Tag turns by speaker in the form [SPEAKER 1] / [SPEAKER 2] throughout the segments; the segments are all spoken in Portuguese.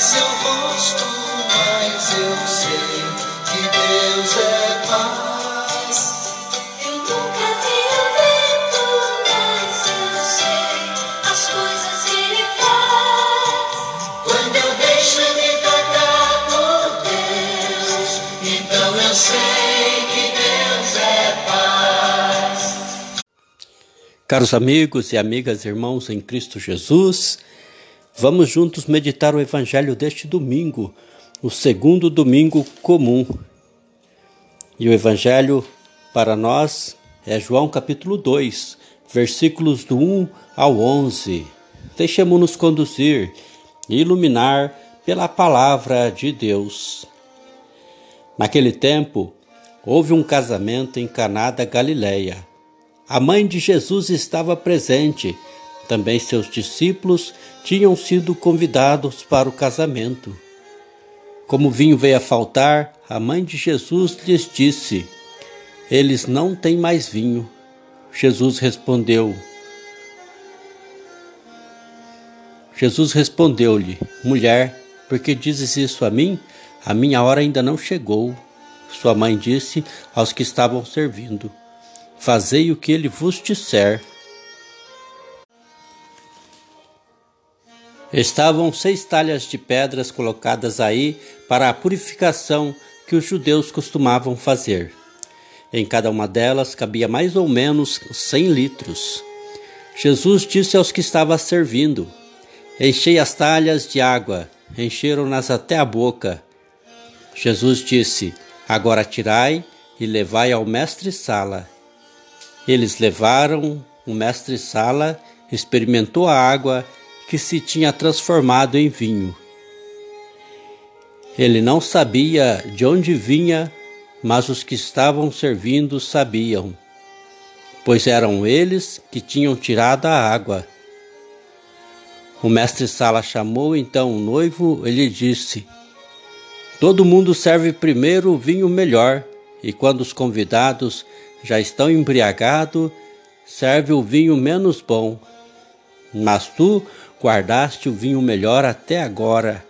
[SPEAKER 1] seu rosto, mas eu sei que Deus é paz. Eu nunca mas eu sei as coisas que ele faz. Quando eu deixo ele tocar por Deus, então eu sei que Deus é paz.
[SPEAKER 2] Caros amigos e amigas, irmãos em Cristo Jesus, vamos juntos meditar o Evangelho deste domingo, o segundo domingo comum. E o Evangelho para nós é João capítulo 2, versículos do 1 ao 11. Deixemos-nos conduzir e iluminar pela palavra de Deus. Naquele tempo, houve um casamento em Caná da Galileia. A mãe de Jesus estava presente. Também seus discípulos tinham sido convidados para o casamento. Como o vinho veio a faltar, a mãe de Jesus lhes disse: Eles não têm mais vinho. Jesus respondeu: Jesus respondeu-lhe: Mulher, por que dizes isso a mim? A minha hora ainda não chegou. Sua mãe disse aos que estavam servindo: Fazei o que ele vos disser. Estavam seis talhas de pedras colocadas aí para a purificação que os judeus costumavam fazer. Em cada uma delas cabia mais ou menos cem litros. Jesus disse aos que estavam servindo: Enchei as talhas de água. Encheram-nas até a boca. Jesus disse: Agora tirai e levai ao mestre-sala. Eles levaram o mestre-sala, experimentou a água que se tinha transformado em vinho. Ele não sabia de onde vinha, mas os que estavam servindo sabiam, pois eram eles que tinham tirado a água. O mestre-sala chamou então o noivo e lhe disse: Todo mundo serve primeiro o vinho melhor, e quando os convidados já estão embriagados, serve o vinho menos bom. Mas tu guardaste o vinho melhor até agora.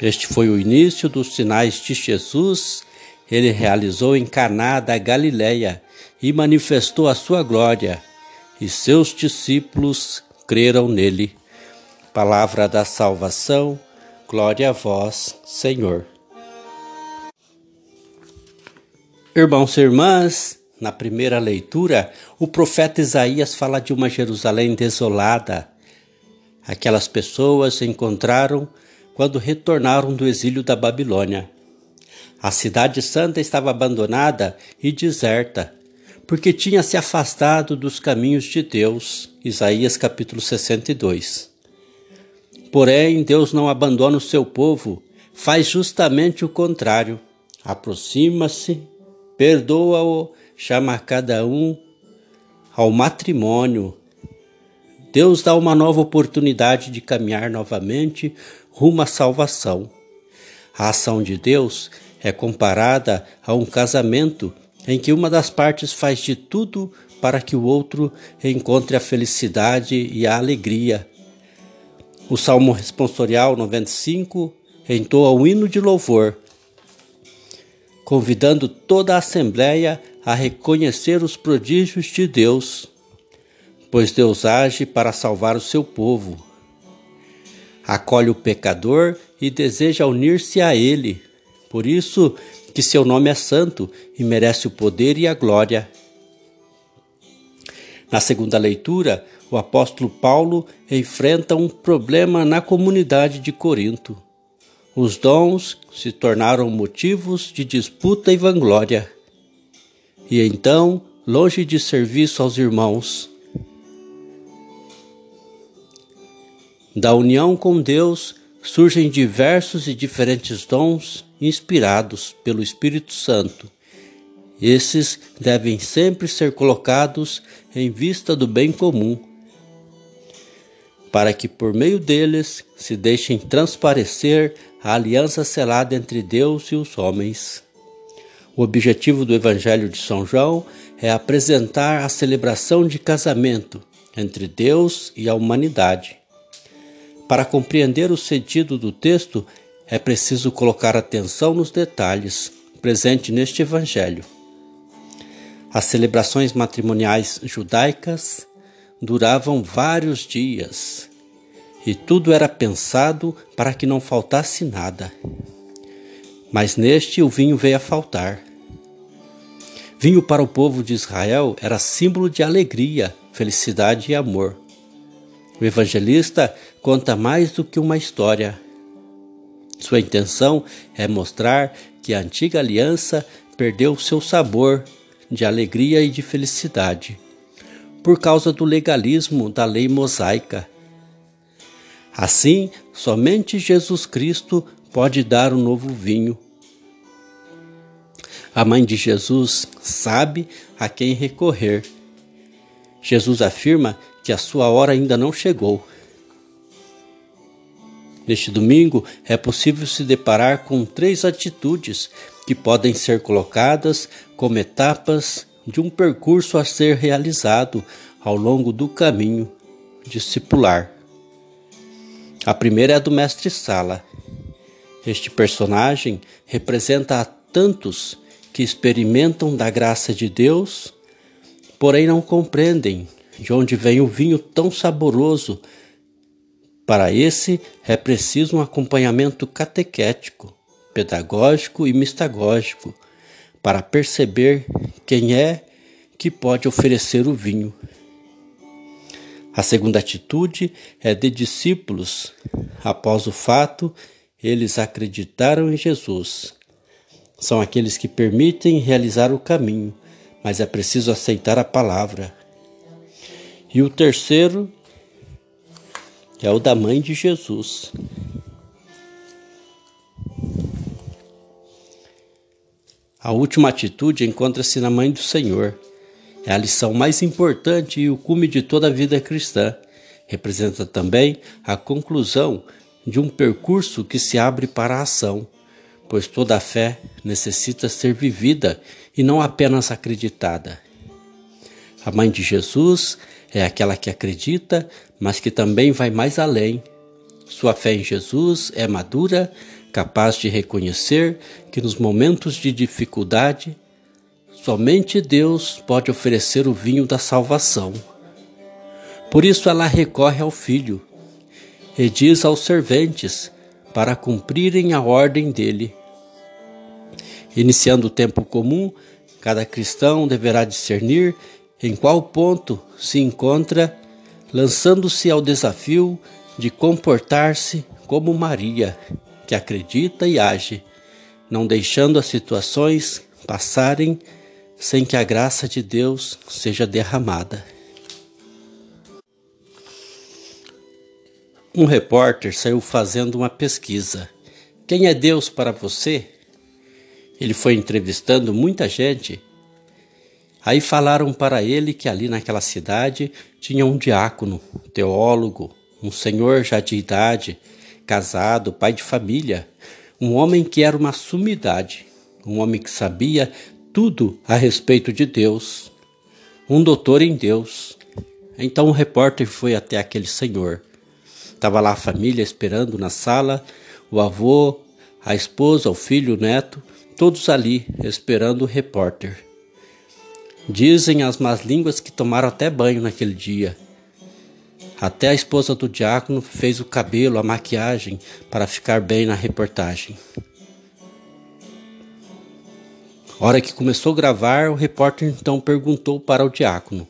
[SPEAKER 2] Este foi o início dos sinais de Jesus. Ele realizou em Caná da Galileia e manifestou a sua glória, e seus discípulos creram nele. Palavra da salvação, glória a vós, Senhor. Irmãos e irmãs, na primeira leitura, o profeta Isaías fala de uma Jerusalém desolada. Aquelas pessoas encontraram quando retornaram do exílio da Babilônia. A cidade santa estava abandonada e deserta, porque tinha se afastado dos caminhos de Deus. Isaías capítulo 62. Porém, Deus não abandona o seu povo, faz justamente o contrário. Aproxima-se perdoa-o, chama cada um ao matrimônio. Deus dá uma nova oportunidade de caminhar novamente rumo à salvação. A ação de Deus é comparada a um casamento em que uma das partes faz de tudo para que o outro encontre a felicidade e a alegria. O Salmo Responsorial 95 entoa o hino de louvor convidando toda a Assembleia a reconhecer os prodígios de Deus, pois Deus age para salvar o seu povo. Acolhe o pecador e deseja unir-se a ele. Por isso que seu nome é santo e merece o poder e a glória. Na segunda leitura, o apóstolo Paulo enfrenta um problema na comunidade de Corinto. Os dons se tornaram motivos de disputa e vanglória. E então, longe de serviço aos irmãos, da união com Deus surgem diversos e diferentes dons inspirados pelo Espírito Santo. Esses devem sempre ser colocados em vista do bem comum para que por meio deles se deixem transparecer a aliança selada entre Deus e os homens. O objetivo do Evangelho de São João é apresentar a celebração de casamento entre Deus e a humanidade. Para compreender o sentido do texto, é preciso colocar atenção nos detalhes presentes neste Evangelho. As celebrações matrimoniais judaicas duravam vários dias e tudo era pensado para que não faltasse nada. Mas neste o vinho veio a faltar. Vinho para o povo de Israel era símbolo de alegria, felicidade e amor. O evangelista conta mais do que uma história. Sua intenção é mostrar que a antiga aliança perdeu seu sabor de alegria e de felicidade por causa do legalismo da lei mosaica. Assim, somente Jesus Cristo pode dar o um novo vinho. A mãe de Jesus sabe a quem recorrer. Jesus afirma que a sua hora ainda não chegou. Neste domingo, é possível se deparar com três atitudes que podem ser colocadas como etapas de um percurso a ser realizado ao longo do caminho discipular. A primeira é a do mestre Sala. Este personagem representa a tantos que experimentam da graça de Deus, porém não compreendem de onde vem o vinho tão saboroso. Para esse é preciso um acompanhamento catequético, pedagógico e mistagógico para perceber quem é que pode oferecer o vinho. A segunda atitude é de discípulos. Após o fato, eles acreditaram em Jesus. São aqueles que permitem realizar o caminho, mas é preciso aceitar a palavra. E o terceiro é o da mãe de Jesus. A última atitude encontra-se na mãe do Senhor. É a lição mais importante e o cume de toda a vida cristã. Representa também a conclusão de um percurso que se abre para a ação, pois toda a fé necessita ser vivida e não apenas acreditada. A mãe de Jesus é aquela que acredita, mas que também vai mais além. Sua fé em Jesus é madura, capaz de reconhecer que nos momentos de dificuldade, somente Deus pode oferecer o vinho da salvação. Por isso ela recorre ao Filho e diz aos serventes para cumprirem a ordem dele. Iniciando o tempo comum, cada cristão deverá discernir em qual ponto se encontra, lançando-se ao desafio de comportar-se como Maria que acredita e age, não deixando as situações passarem sem que a graça de Deus seja derramada. Um repórter saiu fazendo uma pesquisa. Quem é Deus para você? Ele foi entrevistando muita gente. Aí falaram para ele que ali naquela cidade tinha um diácono, teólogo, um senhor já de idade, casado, pai de família, um homem que era uma sumidade, um homem que sabia tudo a respeito de Deus, um doutor em Deus. Então o repórter foi até aquele senhor. Estava lá a família esperando na sala, o avô, a esposa, o filho, o neto, todos ali esperando o repórter. Dizem as más línguas que tomaram até banho naquele dia até a esposa do diácono fez o cabelo, a maquiagem para ficar bem na reportagem. Hora que começou a gravar, o repórter então perguntou para o diácono: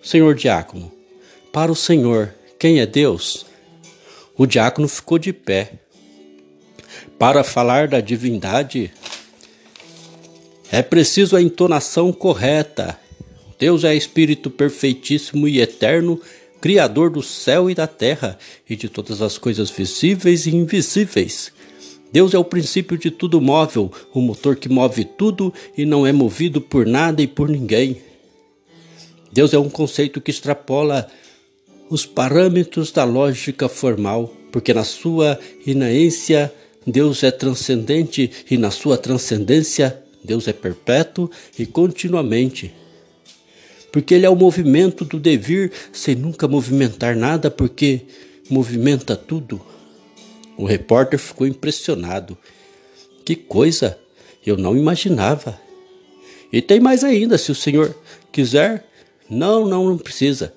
[SPEAKER 2] Senhor diácono, para o senhor, quem é Deus? O diácono ficou de pé. Para falar da divindade, é preciso a entonação correta. Deus é Espírito perfeitíssimo e eterno Criador do céu e da terra e de todas as coisas visíveis e invisíveis. Deus é o princípio de tudo móvel, o motor que move tudo e não é movido por nada e por ninguém. Deus é um conceito que extrapola os parâmetros da lógica formal, porque na sua inaência Deus é transcendente e na sua transcendência Deus é perpétuo e continuamente porque ele é o movimento do devir sem nunca movimentar nada, porque movimenta tudo. O repórter ficou impressionado. Que coisa! Eu não imaginava. E tem mais ainda, se o senhor quiser. Não, não, não precisa.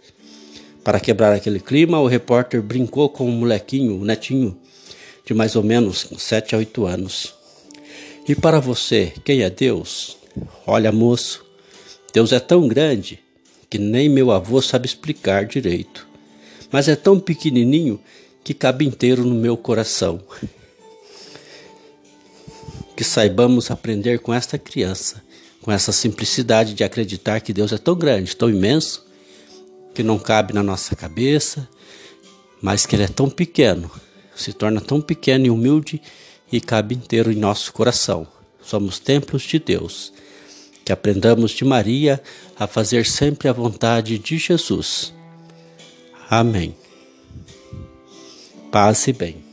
[SPEAKER 2] Para quebrar aquele clima, o repórter brincou com um molequinho, um netinho, de mais ou menos 7 a 8 anos. E para você, quem é Deus? Olha, moço, Deus é tão grande que nem meu avô sabe explicar direito, mas é tão pequenininho que cabe inteiro no meu coração. Que saibamos aprender com esta criança, com essa simplicidade de acreditar que Deus é tão grande, tão imenso, que não cabe na nossa cabeça, mas que Ele é tão pequeno, se torna tão pequeno e humilde e cabe inteiro em nosso coração. Somos templos de Deus. Que aprendamos de Maria a fazer sempre a vontade de Jesus. Amém. Paz e bem.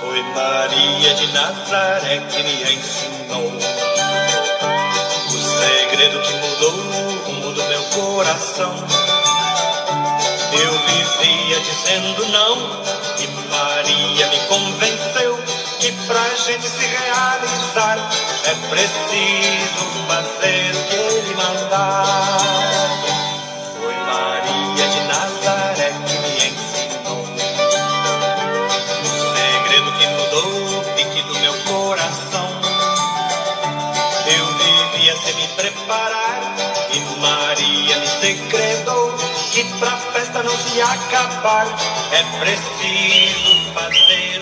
[SPEAKER 1] Foi Maria de Nazaré que me ensinou segredo que mudou o rumo do meu coração. Eu vivia dizendo não e Maria me convenceu que pra gente se realizar é preciso fazer o que ele mandar. Festa não se acabar é preciso fazer